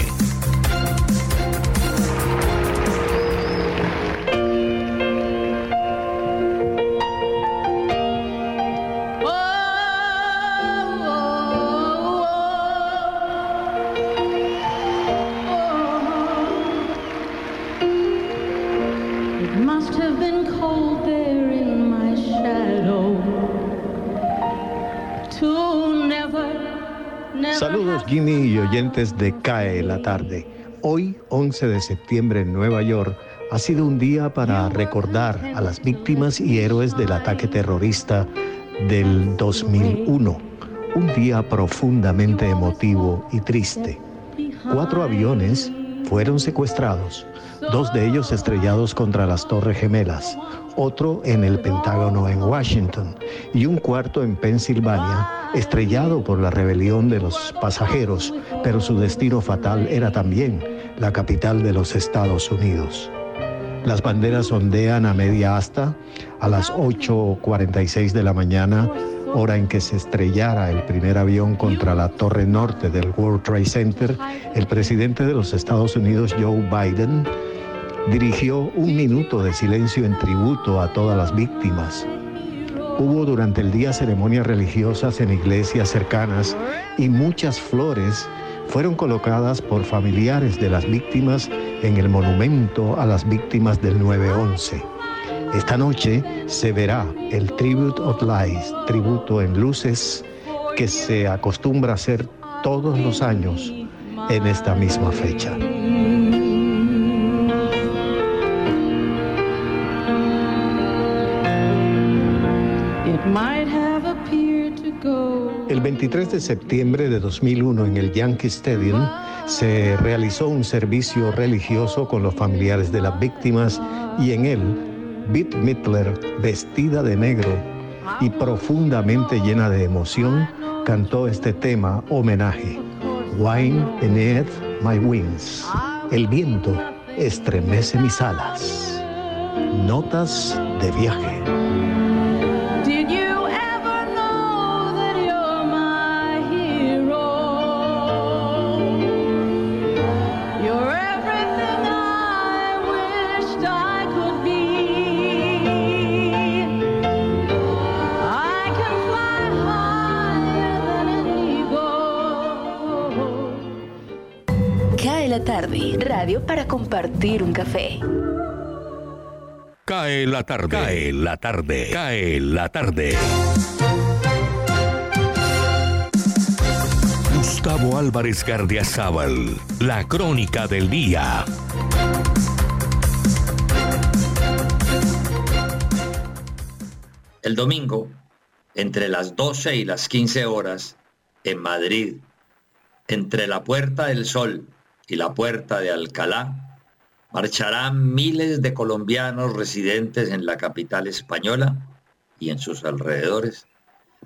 Jimmy y oyentes de CAE la tarde. Hoy, 11 de septiembre en Nueva York, ha sido un día para recordar a las víctimas y héroes del ataque terrorista del 2001. Un día profundamente emotivo y triste. Cuatro aviones fueron secuestrados, dos de ellos estrellados contra las Torres Gemelas, otro en el Pentágono en Washington y un cuarto en Pensilvania, estrellado por la rebelión de los pasajeros, pero su destino fatal era también la capital de los Estados Unidos. Las banderas ondean a media asta a las 8.46 de la mañana, hora en que se estrellara el primer avión contra la torre norte del World Trade Center. El presidente de los Estados Unidos, Joe Biden, dirigió un minuto de silencio en tributo a todas las víctimas. Hubo durante el día ceremonias religiosas en iglesias cercanas y muchas flores fueron colocadas por familiares de las víctimas en el monumento a las víctimas del 9-11. Esta noche se verá el Tribute of Lies, tributo en luces, que se acostumbra a hacer todos los años en esta misma fecha. El 23 de septiembre de 2001 en el Yankee Stadium se realizó un servicio religioso con los familiares de las víctimas y en él Bette Midler, vestida de negro y profundamente llena de emoción, cantó este tema homenaje. Wine beneath my wings. El viento estremece mis alas. Notas de viaje. Para compartir un café. Cae la tarde. Cae la tarde. Cae la tarde. Gustavo Álvarez Gardiazabal, la crónica del día. El domingo, entre las 12 y las 15 horas, en Madrid, entre la Puerta del Sol y la Puerta de Alcalá, marcharán miles de colombianos residentes en la capital española y en sus alrededores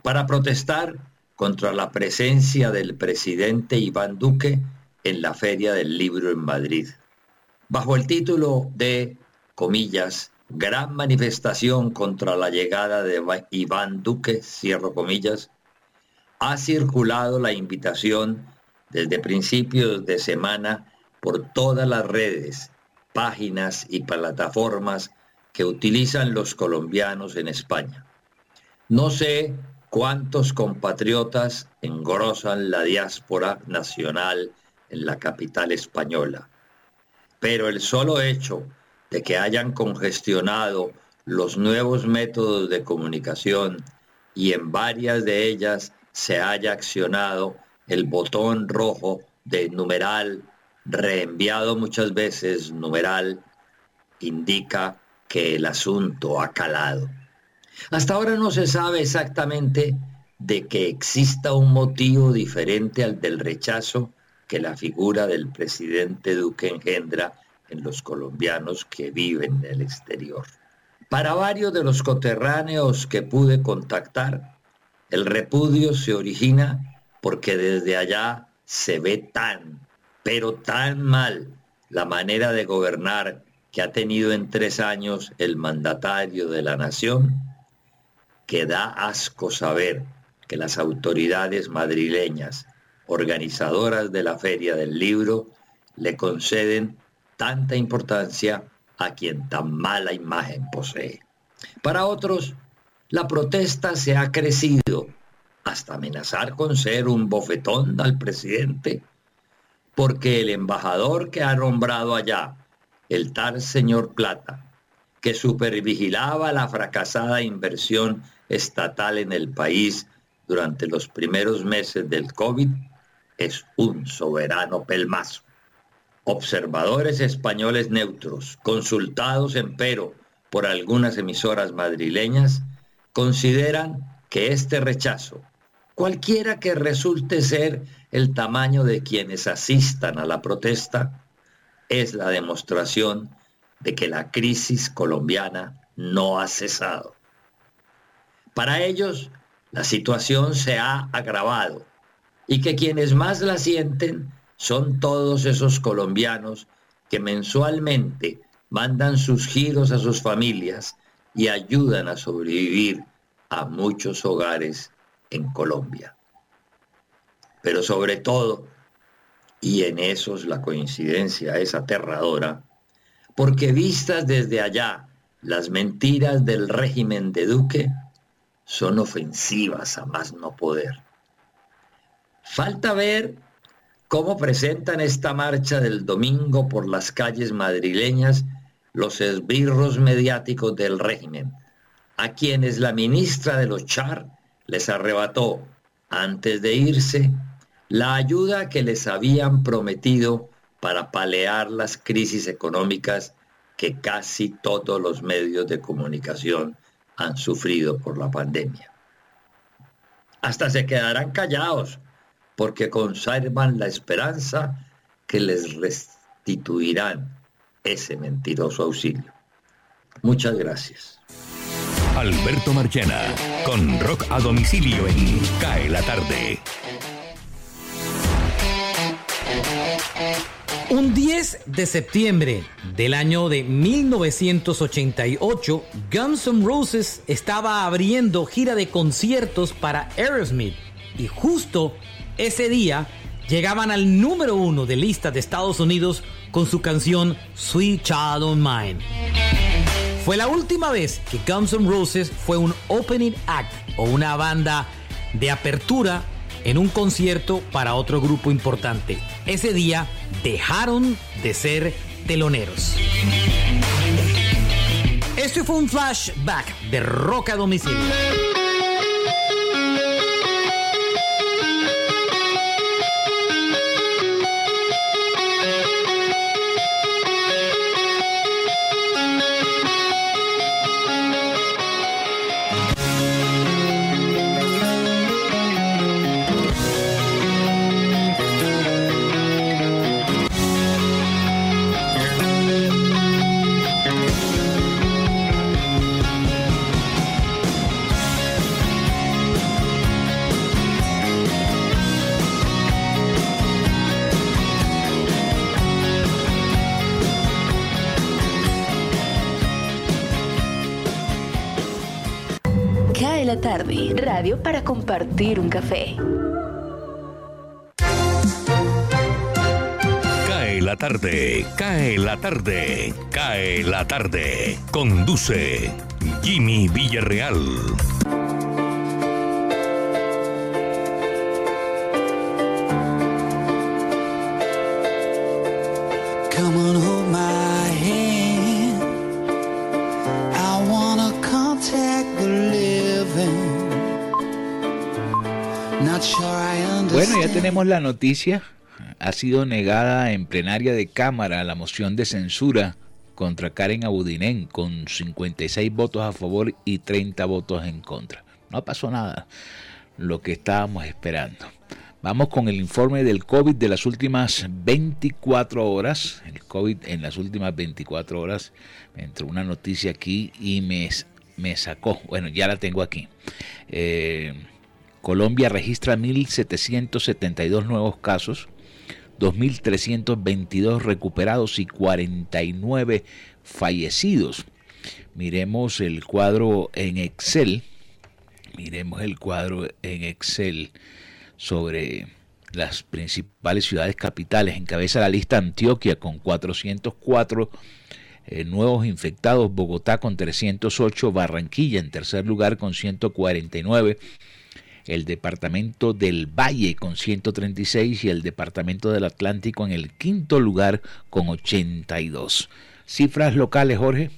para protestar contra la presencia del presidente Iván Duque en la Feria del Libro en Madrid. bajo el título de, comillas, gran manifestación contra la llegada de Iván Duque, cierro comillas, ha circulado la invitación desde principios de semana por todas las redes, páginas y plataformas que utilizan los colombianos en España. No sé cuántos compatriotas engrosan la diáspora nacional en la capital española, pero el solo hecho de que hayan congestionado los nuevos métodos de comunicación y en varias de ellas se haya accionado el botón rojo de numeral, reenviado muchas veces numeral, indica que el asunto ha calado. Hasta ahora no se sabe exactamente de que exista un motivo diferente al del rechazo que la figura del presidente Duque engendra en los colombianos que viven en el exterior. Para varios de los coterráneos que pude contactar, el repudio se origina porque desde allá se ve tan, pero tan mal la manera de gobernar que ha tenido en tres años el mandatario de la nación, que da asco saber que las autoridades madrileñas, organizadoras de la Feria del Libro, le conceden tanta importancia a quien tan mala imagen posee. Para otros, la protesta se ha crecido hasta amenazar con ser un bofetón al presidente, porque el embajador que ha nombrado allá, el tal señor Plata, que supervigilaba la fracasada inversión estatal en el país durante los primeros meses del COVID, es un soberano pelmazo. Observadores españoles neutros, consultados empero por algunas emisoras madrileñas, consideran que este rechazo, cualquiera que resulte ser el tamaño de quienes asistan a la protesta, es la demostración de que la crisis colombiana no ha cesado. Para ellos, la situación se ha agravado y que quienes más la sienten son todos esos colombianos que mensualmente mandan sus giros a sus familias y ayudan a sobrevivir a muchos hogares en Colombia. Pero sobre todo, y en esos la coincidencia es aterradora, porque vistas desde allá las mentiras del régimen de Duque son ofensivas a más no poder. Falta ver cómo presentan esta marcha del domingo por las calles madrileñas los esbirros mediáticos del régimen, a quienes la ministra de los Char les arrebató, antes de irse, la ayuda que les habían prometido para palear las crisis económicas que casi todos los medios de comunicación han sufrido por la pandemia. Hasta se quedarán callados porque conservan la esperanza que les restituirán ese mentiroso auxilio. Muchas gracias. Alberto Marchena, con rock a domicilio en Cae la tarde. Un 10 de septiembre del año de 1988, Guns N' Roses estaba abriendo gira de conciertos para Aerosmith y justo ese día llegaban al número uno de lista de Estados Unidos con su canción Sweet Child of Mine. Fue la última vez que Guns N' Roses fue un opening act o una banda de apertura en un concierto para otro grupo importante. Ese día dejaron de ser teloneros. Este fue un flashback de Roca Domicilio. Radio para compartir un café. Cae la tarde, cae la tarde, cae la tarde. Conduce Jimmy Villarreal. Tenemos la noticia. Ha sido negada en plenaria de Cámara la moción de censura contra Karen Abudinen con 56 votos a favor y 30 votos en contra. No pasó nada, lo que estábamos esperando. Vamos con el informe del COVID de las últimas 24 horas. El COVID en las últimas 24 horas. Me entró una noticia aquí y me, me sacó. Bueno, ya la tengo aquí. Eh, Colombia registra 1.772 nuevos casos, 2.322 recuperados y 49 fallecidos. Miremos el cuadro en Excel. Miremos el cuadro en Excel sobre las principales ciudades capitales. Encabeza la lista Antioquia con 404 eh, nuevos infectados, Bogotá con 308, Barranquilla en tercer lugar con 149, el departamento del Valle con 136 y el departamento del Atlántico en el quinto lugar con 82. Cifras locales, Jorge.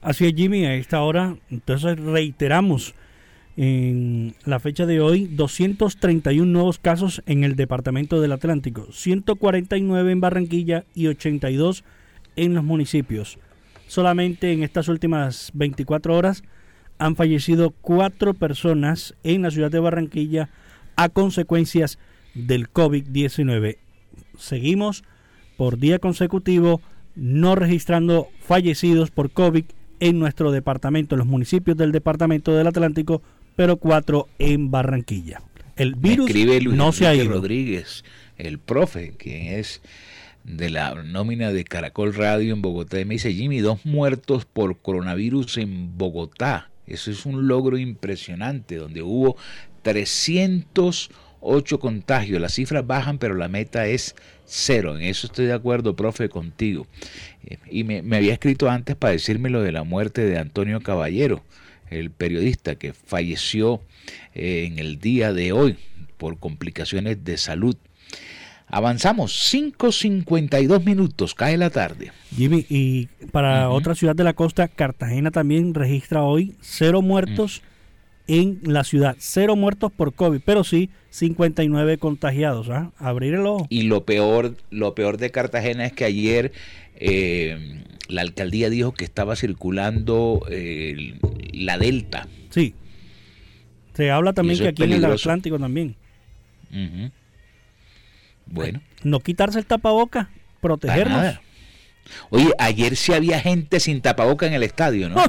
Así es, Jimmy, a esta hora, entonces reiteramos en la fecha de hoy 231 nuevos casos en el departamento del Atlántico, 149 en Barranquilla y 82 en los municipios. Solamente en estas últimas 24 horas han fallecido cuatro personas en la ciudad de Barranquilla a consecuencias del COVID-19. Seguimos por día consecutivo no registrando fallecidos por COVID en nuestro departamento, en los municipios del departamento del Atlántico, pero cuatro en Barranquilla. El virus Escribe Luis no se ha ido. Rodríguez, el profe, quien es de la nómina de Caracol Radio en Bogotá, y me dice, Jimmy, dos muertos por coronavirus en Bogotá. Eso es un logro impresionante, donde hubo 308 contagios. Las cifras bajan, pero la meta es cero. En eso estoy de acuerdo, profe, contigo. Eh, Y me, me había escrito antes para decirme lo de la muerte de Antonio Caballero, el periodista que falleció eh, en el día de hoy por complicaciones de salud. Avanzamos 5.52 minutos, cae la tarde. Jimmy, y para otra ciudad de la costa, Cartagena también registra hoy cero muertos en la ciudad. Cero muertos por COVID, pero sí 59 contagiados. ¿ah? Abrir el ojo. Y lo peor, lo peor de Cartagena es que ayer eh, la alcaldía dijo que estaba circulando eh, la Delta. Sí. Se habla también que aquí en el. Atlántico también. Ujú. Bueno. No quitarse el tapaboca, protegernos. Oye, ayer sí había gente sin tapaboca en el estadio, ¿no?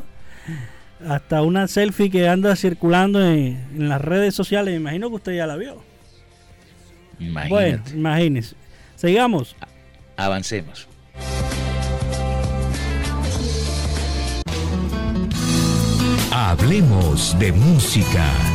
(laughs) Hasta una selfie que anda circulando en, en las redes sociales. Me imagino que usted ya la vio. Imagínate. Bueno, imagínese. Sigamos. Avancemos. Hablemos de música.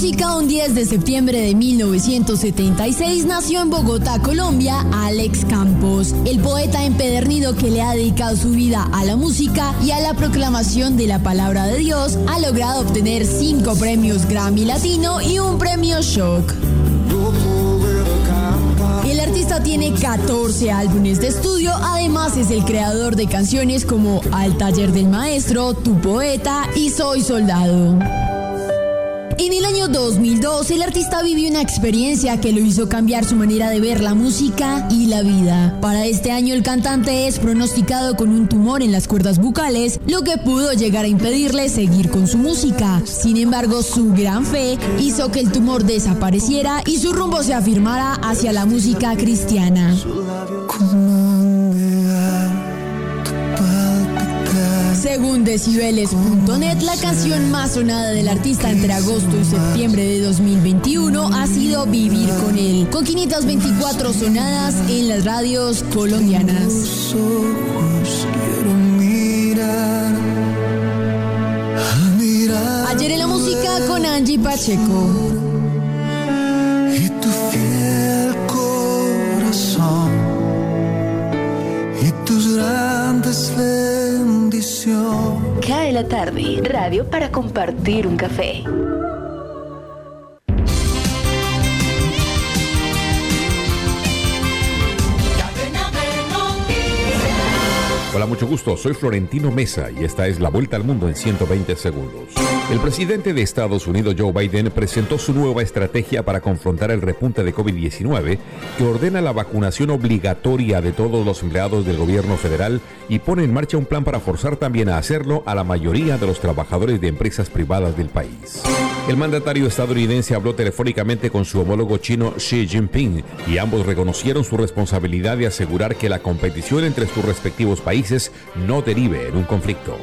Música, un 10 de septiembre de 1976, nació en Bogotá, Colombia, Alex Campos, el poeta empedernido que le ha dedicado su vida a la música y a la proclamación de la palabra de Dios, ha logrado obtener cinco premios Grammy Latino y un premio Shock. El artista tiene 14 álbumes de estudio, además es el creador de canciones como Al taller del maestro, Tu poeta y Soy soldado. En el año 2002, el artista vivió una experiencia que lo hizo cambiar su manera de ver la música y la vida. Para este año, el cantante es pronosticado con un tumor en las cuerdas bucales, lo que pudo llegar a impedirle seguir con su música. Sin embargo, su gran fe hizo que el tumor desapareciera y su rumbo se afirmara hacia la música cristiana. Según decibeles.net, la canción más sonada del artista entre agosto y septiembre de 2021 ha sido Vivir con él, con 524 sonadas en las radios colombianas. Ayer en la música con Angie Pacheco. Y tu fiel corazón y tus grandes Cae la tarde, radio para compartir un café. Mucho gusto. Soy Florentino Mesa y esta es la vuelta al mundo en 120 segundos. El presidente de Estados Unidos, Joe Biden, presentó su nueva estrategia para confrontar el repunte de COVID-19 que ordena la vacunación obligatoria de todos los empleados del gobierno federal y pone en marcha un plan para forzar también a hacerlo a la mayoría de los trabajadores de empresas privadas del país. El mandatario estadounidense habló telefónicamente con su homólogo chino Xi Jinping y ambos reconocieron su responsabilidad de asegurar que la competición entre sus respectivos países no derive en un conflicto.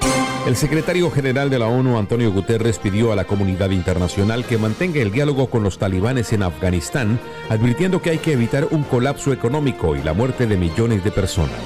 El secretario general de la ONU, Antonio Guterres, pidió a la comunidad internacional que mantenga el diálogo con los talibanes en Afganistán, advirtiendo que hay que evitar un colapso económico y la muerte de millones de personas.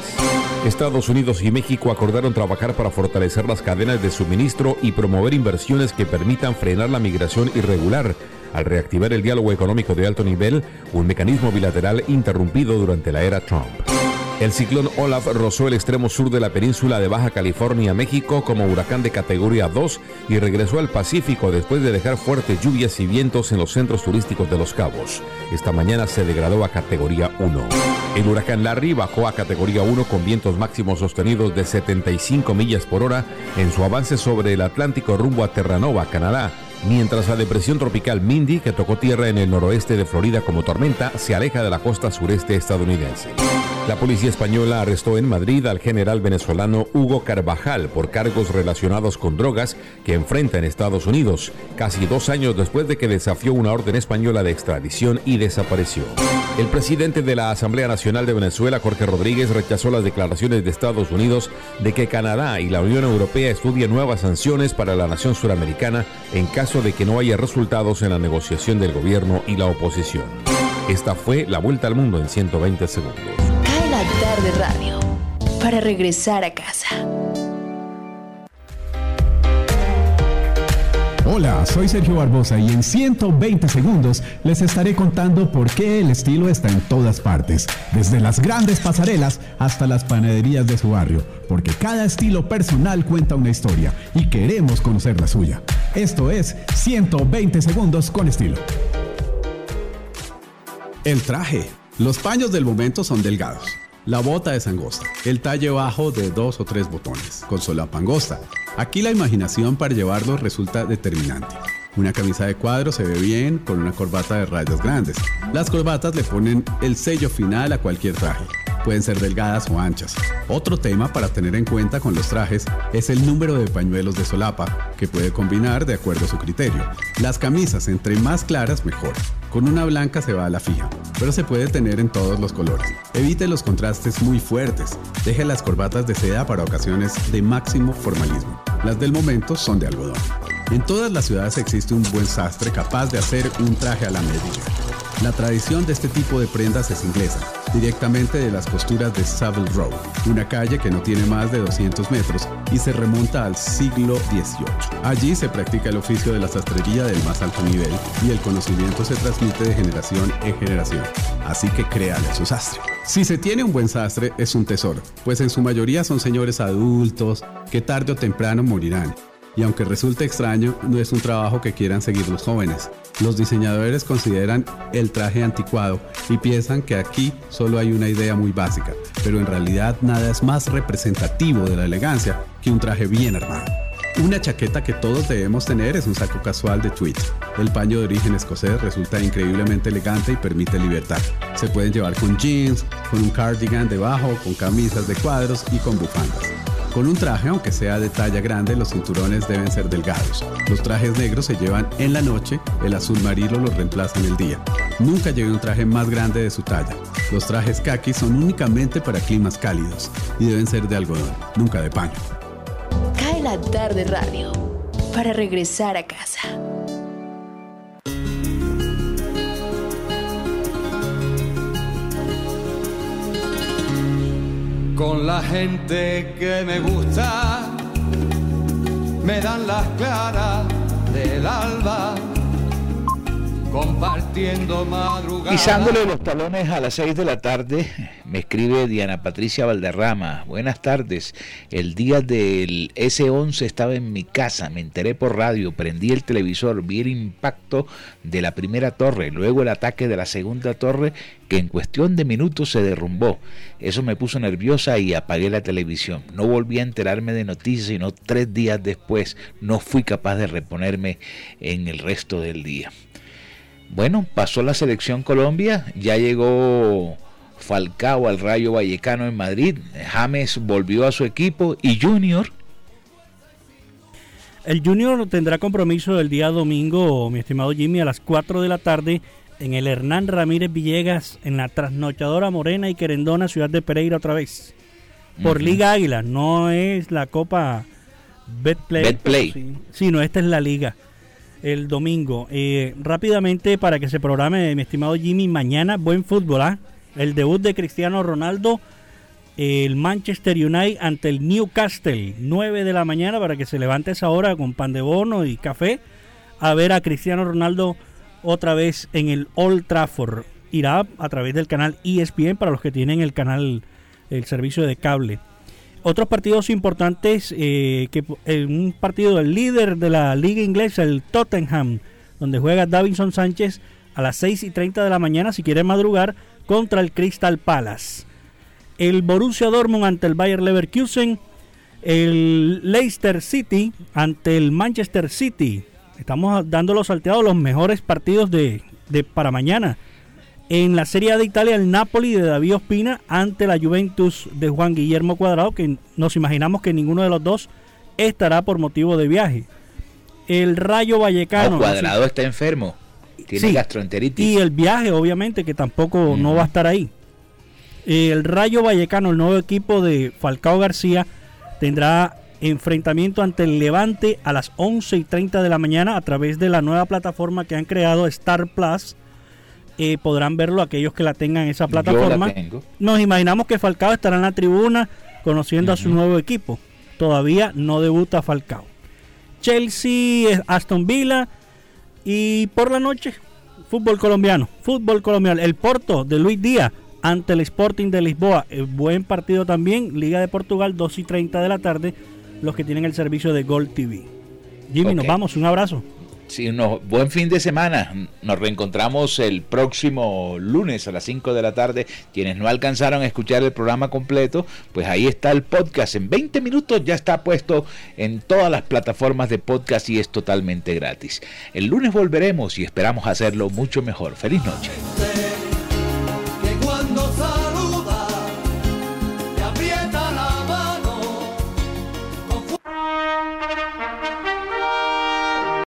Estados Unidos y México acordaron trabajar para fortalecer las cadenas de suministro y promover inversiones que permitan frenar la migración irregular al reactivar el diálogo económico de alto nivel, un mecanismo bilateral interrumpido durante la era Trump. El ciclón Olaf rozó el extremo sur de la península de Baja California, México, como huracán de categoría 2 y regresó al Pacífico después de dejar fuertes lluvias y vientos en los centros turísticos de Los Cabos. Esta mañana se degradó a categoría 1. El huracán Larry bajó a categoría 1 con vientos máximos sostenidos de 75 millas por hora en su avance sobre el Atlántico rumbo a Terranova, Canadá mientras la depresión tropical Mindy, que tocó tierra en el noroeste de Florida como tormenta, se aleja de la costa sureste estadounidense. La policía española arrestó en Madrid al general venezolano Hugo Carvajal por cargos relacionados con drogas que enfrenta en Estados Unidos, casi dos años después de que desafió una orden española de extradición y desapareció. El presidente de la Asamblea Nacional de Venezuela, Jorge Rodríguez, rechazó las declaraciones de Estados Unidos de que Canadá y la Unión Europea estudien nuevas sanciones para la nación suramericana en caso de que no haya resultados en la negociación del gobierno y la oposición. Esta fue la vuelta al mundo en 120 segundos. Cae la tarde radio para regresar a casa. Hola, soy Sergio Barbosa y en 120 segundos les estaré contando por qué el estilo está en todas partes, desde las grandes pasarelas hasta las panaderías de su barrio, porque cada estilo personal cuenta una historia y queremos conocer la suya. Esto es 120 segundos con estilo. El traje. Los paños del momento son delgados. La bota es angosta, el talle bajo de dos o tres botones, con solapa angosta. Aquí la imaginación para llevarlo resulta determinante. Una camisa de cuadro se ve bien con una corbata de rayas grandes. Las corbatas le ponen el sello final a cualquier traje. Pueden ser delgadas o anchas. Otro tema para tener en cuenta con los trajes es el número de pañuelos de solapa, que puede combinar de acuerdo a su criterio. Las camisas, entre más claras, mejor. Con una blanca se va a la fija, pero se puede tener en todos los colores. Evite los contrastes muy fuertes. Deje las corbatas de seda para ocasiones de máximo formalismo. Las del momento son de algodón. En todas las ciudades existe un buen sastre capaz de hacer un traje a la medida. La tradición de este tipo de prendas es inglesa, directamente de las costuras de Savile Row, una calle que no tiene más de 200 metros y se remonta al siglo XVIII. Allí se practica el oficio de la sastrería del más alto nivel y el conocimiento se transmite de generación en generación. Así que créale su sastre. Si se tiene un buen sastre es un tesoro, pues en su mayoría son señores adultos que tarde o temprano morirán y aunque resulte extraño, no es un trabajo que quieran seguir los jóvenes. Los diseñadores consideran el traje anticuado y piensan que aquí solo hay una idea muy básica, pero en realidad nada es más representativo de la elegancia que un traje bien armado. Una chaqueta que todos debemos tener es un saco casual de tweed. El paño de origen escocés resulta increíblemente elegante y permite libertad. Se pueden llevar con jeans, con un cardigan debajo, con camisas de cuadros y con bufandas. Con un traje, aunque sea de talla grande, los cinturones deben ser delgados. Los trajes negros se llevan en la noche, el azul marino los reemplaza en el día. Nunca lleve un traje más grande de su talla. Los trajes kaki son únicamente para climas cálidos y deben ser de algodón, nunca de paño. Cae la tarde radio para regresar a casa. Con la gente que me gusta, me dan las claras del alba compartiendo madrugada. Pisándole los talones a las 6 de la tarde, me escribe Diana Patricia Valderrama. Buenas tardes. El día del S11 estaba en mi casa, me enteré por radio, prendí el televisor, vi el impacto de la primera torre, luego el ataque de la segunda torre que en cuestión de minutos se derrumbó. Eso me puso nerviosa y apagué la televisión. No volví a enterarme de noticias, sino tres días después. No fui capaz de reponerme en el resto del día. Bueno, pasó la selección Colombia, ya llegó Falcao al Rayo Vallecano en Madrid, James volvió a su equipo y Junior. El Junior tendrá compromiso el día domingo, mi estimado Jimmy, a las 4 de la tarde en el Hernán Ramírez Villegas, en la trasnochadora Morena y Querendona, ciudad de Pereira otra vez. Por Liga Águila, no es la Copa Betplay. Betplay. Sí, sino esta es la Liga el domingo. Eh, rápidamente, para que se programe, mi estimado Jimmy, mañana buen fútbol. ¿ah? El debut de Cristiano Ronaldo, el Manchester United ante el Newcastle, 9 de la mañana, para que se levante esa hora con pan de bono y café, a ver a Cristiano Ronaldo otra vez en el Old Trafford. Irá a través del canal ESPN para los que tienen el canal, el servicio de cable. Otros partidos importantes, eh, que en un partido del líder de la liga inglesa, el Tottenham, donde juega Davinson Sánchez a las 6 y 30 de la mañana, si quiere madrugar, contra el Crystal Palace. El Borussia Dortmund ante el Bayer Leverkusen. El Leicester City ante el Manchester City. Estamos dando los salteados los mejores partidos de para mañana. En la Serie A de Italia, el Napoli de David Ospina ante la Juventus de Juan Guillermo Cuadrado, que nos imaginamos que ninguno de los dos estará por motivo de viaje. El Rayo Vallecano. No, cuadrado está enfermo. Tiene Sí. gastroenteritis. Y el viaje, obviamente, que tampoco no va a estar ahí. El Rayo Vallecano, el nuevo equipo de Falcao García, tendrá enfrentamiento ante el Levante a las 11 y 30 de la mañana a través de la nueva plataforma que han creado Star Plus. Eh, podrán verlo aquellos que la tengan en esa plataforma. Nos imaginamos que Falcao estará en la tribuna conociendo a su nuevo equipo. Todavía no debuta Falcao. Chelsea, Aston Villa y por la noche, fútbol colombiano. Fútbol colombiano. El Porto de Luis Díaz ante el Sporting de Lisboa. Eh, buen partido también. Liga de Portugal, 2 y 30 de la tarde. Los que tienen el servicio de Gol TV. Jimmy, nos vamos. Un abrazo. Sí, buen fin de semana. Nos reencontramos el próximo lunes a las 5 de la tarde. Quienes no alcanzaron a escuchar el programa completo, pues ahí está el podcast. En 20 minutos ya está puesto en todas las plataformas de podcast y es totalmente gratis. El lunes volveremos y esperamos hacerlo mucho mejor. Feliz noche.